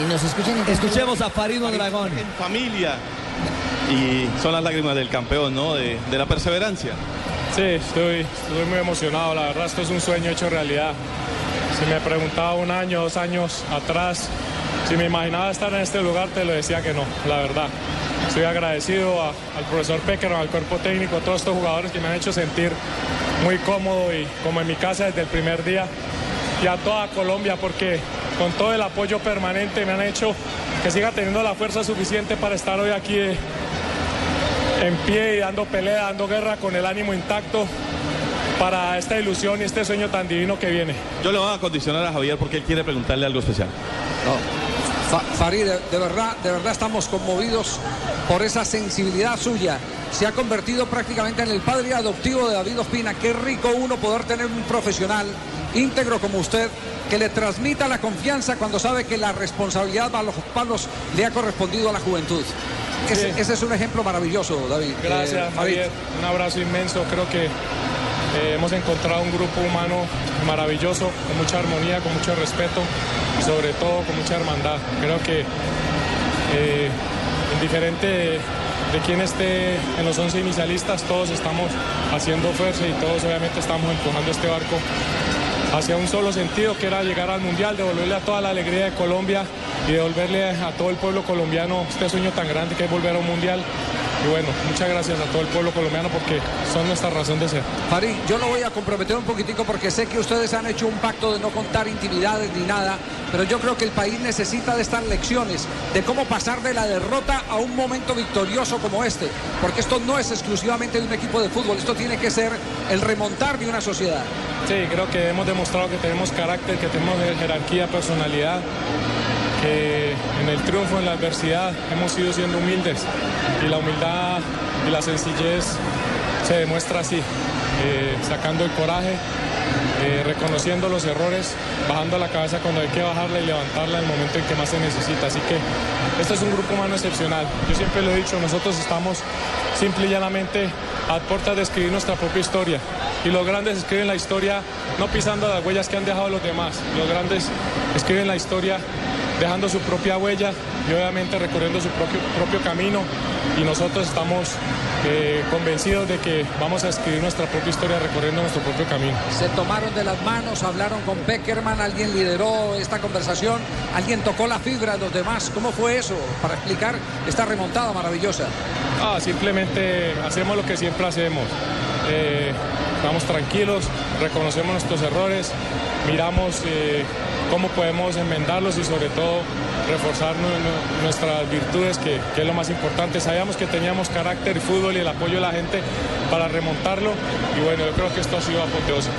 Y nos escuchan en Escuchemos a Farid Mondragón. en familia. Y son las lágrimas del campeón, ¿no? De, de la perseverancia. Sí, estoy, estoy muy emocionado. La verdad, esto es un sueño hecho realidad. Si me preguntaba un año, dos años atrás, si me imaginaba estar en este lugar, te lo decía que no, la verdad. Estoy agradecido a- al profesor Peckerman, al cuerpo técnico, a todos estos jugadores que me han hecho sentir muy cómodo y como en mi casa desde el primer día. Y a toda Colombia, porque con todo el apoyo permanente me han hecho que siga teniendo la fuerza suficiente para estar hoy aquí eh, en pie y dando pelea, dando guerra con el ánimo intacto para esta ilusión y este sueño tan divino que viene. Yo le voy a condicionar a Javier porque él quiere preguntarle algo especial. Fa- Farid, de, verdad, de verdad estamos conmovidos por esa sensibilidad suya. Se ha convertido prácticamente en el padre adoptivo de David Ospina. Qué rico uno poder tener un profesional íntegro como usted que le transmita la confianza cuando sabe que la responsabilidad a los palos le ha correspondido a la juventud. Ese, es un ejemplo maravilloso, David. Eh, Gracias, Farid. Javier. Un abrazo inmenso. Creo que eh, hemos encontrado un grupo humano maravilloso, con mucha armonía, con mucho respeto y sobre todo con mucha hermandad. Creo que eh, indiferente de, de quién esté en los 11 inicialistas, todos estamos haciendo fuerza y todos obviamente estamos empujando este barco hacia un solo sentido, que era llegar al Mundial, devolverle a toda la alegría de Colombia y devolverle a todo el pueblo colombiano este sueño tan grande que es volver a un Mundial. Y bueno, muchas gracias a todo el pueblo colombiano porque son nuestra razón de ser. Farid, yo lo voy a comprometer un poquitico porque sé que ustedes han hecho un pacto de no contar intimidades ni nada, pero yo creo que el país necesita de estas lecciones, de cómo pasar de la derrota a un momento victorioso como este, porque esto no es exclusivamente de un equipo de fútbol, esto tiene que ser el remontar de una sociedad. Sí, creo que hemos demostrado que tenemos carácter, que tenemos jerarquía, personalidad, en el triunfo, en la adversidad, hemos ido siendo humildes y la humildad y la sencillez se demuestra así, eh, sacando el coraje, eh, reconociendo los errores, bajando la cabeza cuando hay que bajarla y levantarla en el momento en que más se necesita. Así que este es un grupo humano excepcional. Yo siempre lo he dicho, nosotros estamos simple y llanamente a puertas de escribir nuestra propia historia. Y los grandes escriben la historia no pisando las huellas que han dejado los demás. Los grandes escriben la historia dejando su propia huella y obviamente recorriendo su propio, propio camino. Y nosotros estamos eh, convencidos de que vamos a escribir nuestra propia historia recorriendo nuestro propio camino. Se tomaron de las manos, hablaron con Peckerman, alguien lideró esta conversación, alguien tocó la fibra de los demás. ¿Cómo fue eso para explicar esta remontada maravillosa? Ah, simplemente hacemos lo que siempre hacemos. Eh, estamos tranquilos, reconocemos nuestros errores, miramos eh, cómo podemos enmendarlos y sobre todo reforzar nu- nu- nuestras virtudes, que, que es lo más importante. Sabíamos que teníamos carácter, fútbol y el apoyo de la gente para remontarlo y bueno, yo creo que esto ha sido apoteósico.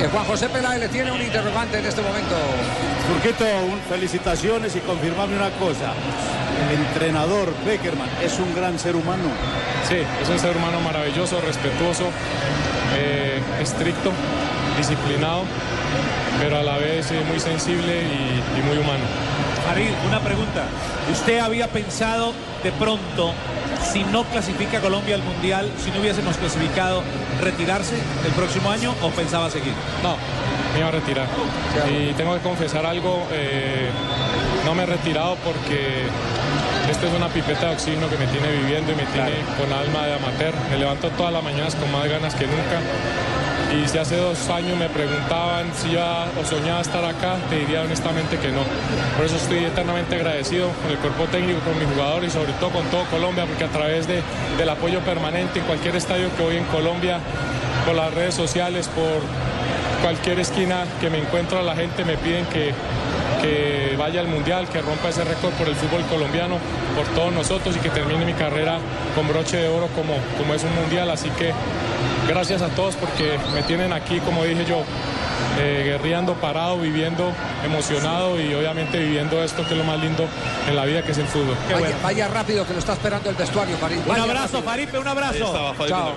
Que Juan José Peláez le tiene un interrogante en este momento. Turquito, un- felicitaciones y confirmame una cosa. El entrenador Beckerman es un gran ser humano. Sí, es un ser humano maravilloso, respetuoso, eh, estricto, disciplinado, pero a la vez eh, muy sensible y, y muy humano. Farid, una pregunta. ¿Usted había pensado de pronto, si no clasifica Colombia al Mundial, si no hubiésemos clasificado, retirarse el próximo año o pensaba seguir? No, me iba a retirar. Y tengo que confesar algo, eh, no me he retirado porque esto es una pipeta de oxígeno que me tiene viviendo y me tiene con alma de amateur. Me levanto todas las mañanas con más ganas que nunca. Y si hace dos años me preguntaban si ya o soñaba estar acá, te diría honestamente que no. Por eso estoy eternamente agradecido con el cuerpo técnico, con mis jugadores y sobre todo con todo Colombia, porque a través de, del apoyo permanente en cualquier estadio que voy en Colombia, por las redes sociales, por cualquier esquina que me encuentro, la gente me piden que, que vaya al Mundial, que rompa ese récord por el fútbol colombiano, por todos nosotros y que termine mi carrera con broche de oro como, como es un Mundial. Así que gracias a todos porque me tienen aquí, como dije yo, eh, guerreando, parado, viviendo, emocionado y obviamente viviendo esto que es lo más lindo en la vida que es el fútbol. Vaya, vaya rápido que lo está esperando el vestuario, Farid. Un abrazo, rápido. Faripe, un abrazo. Ahí estaba Faripe. Chao.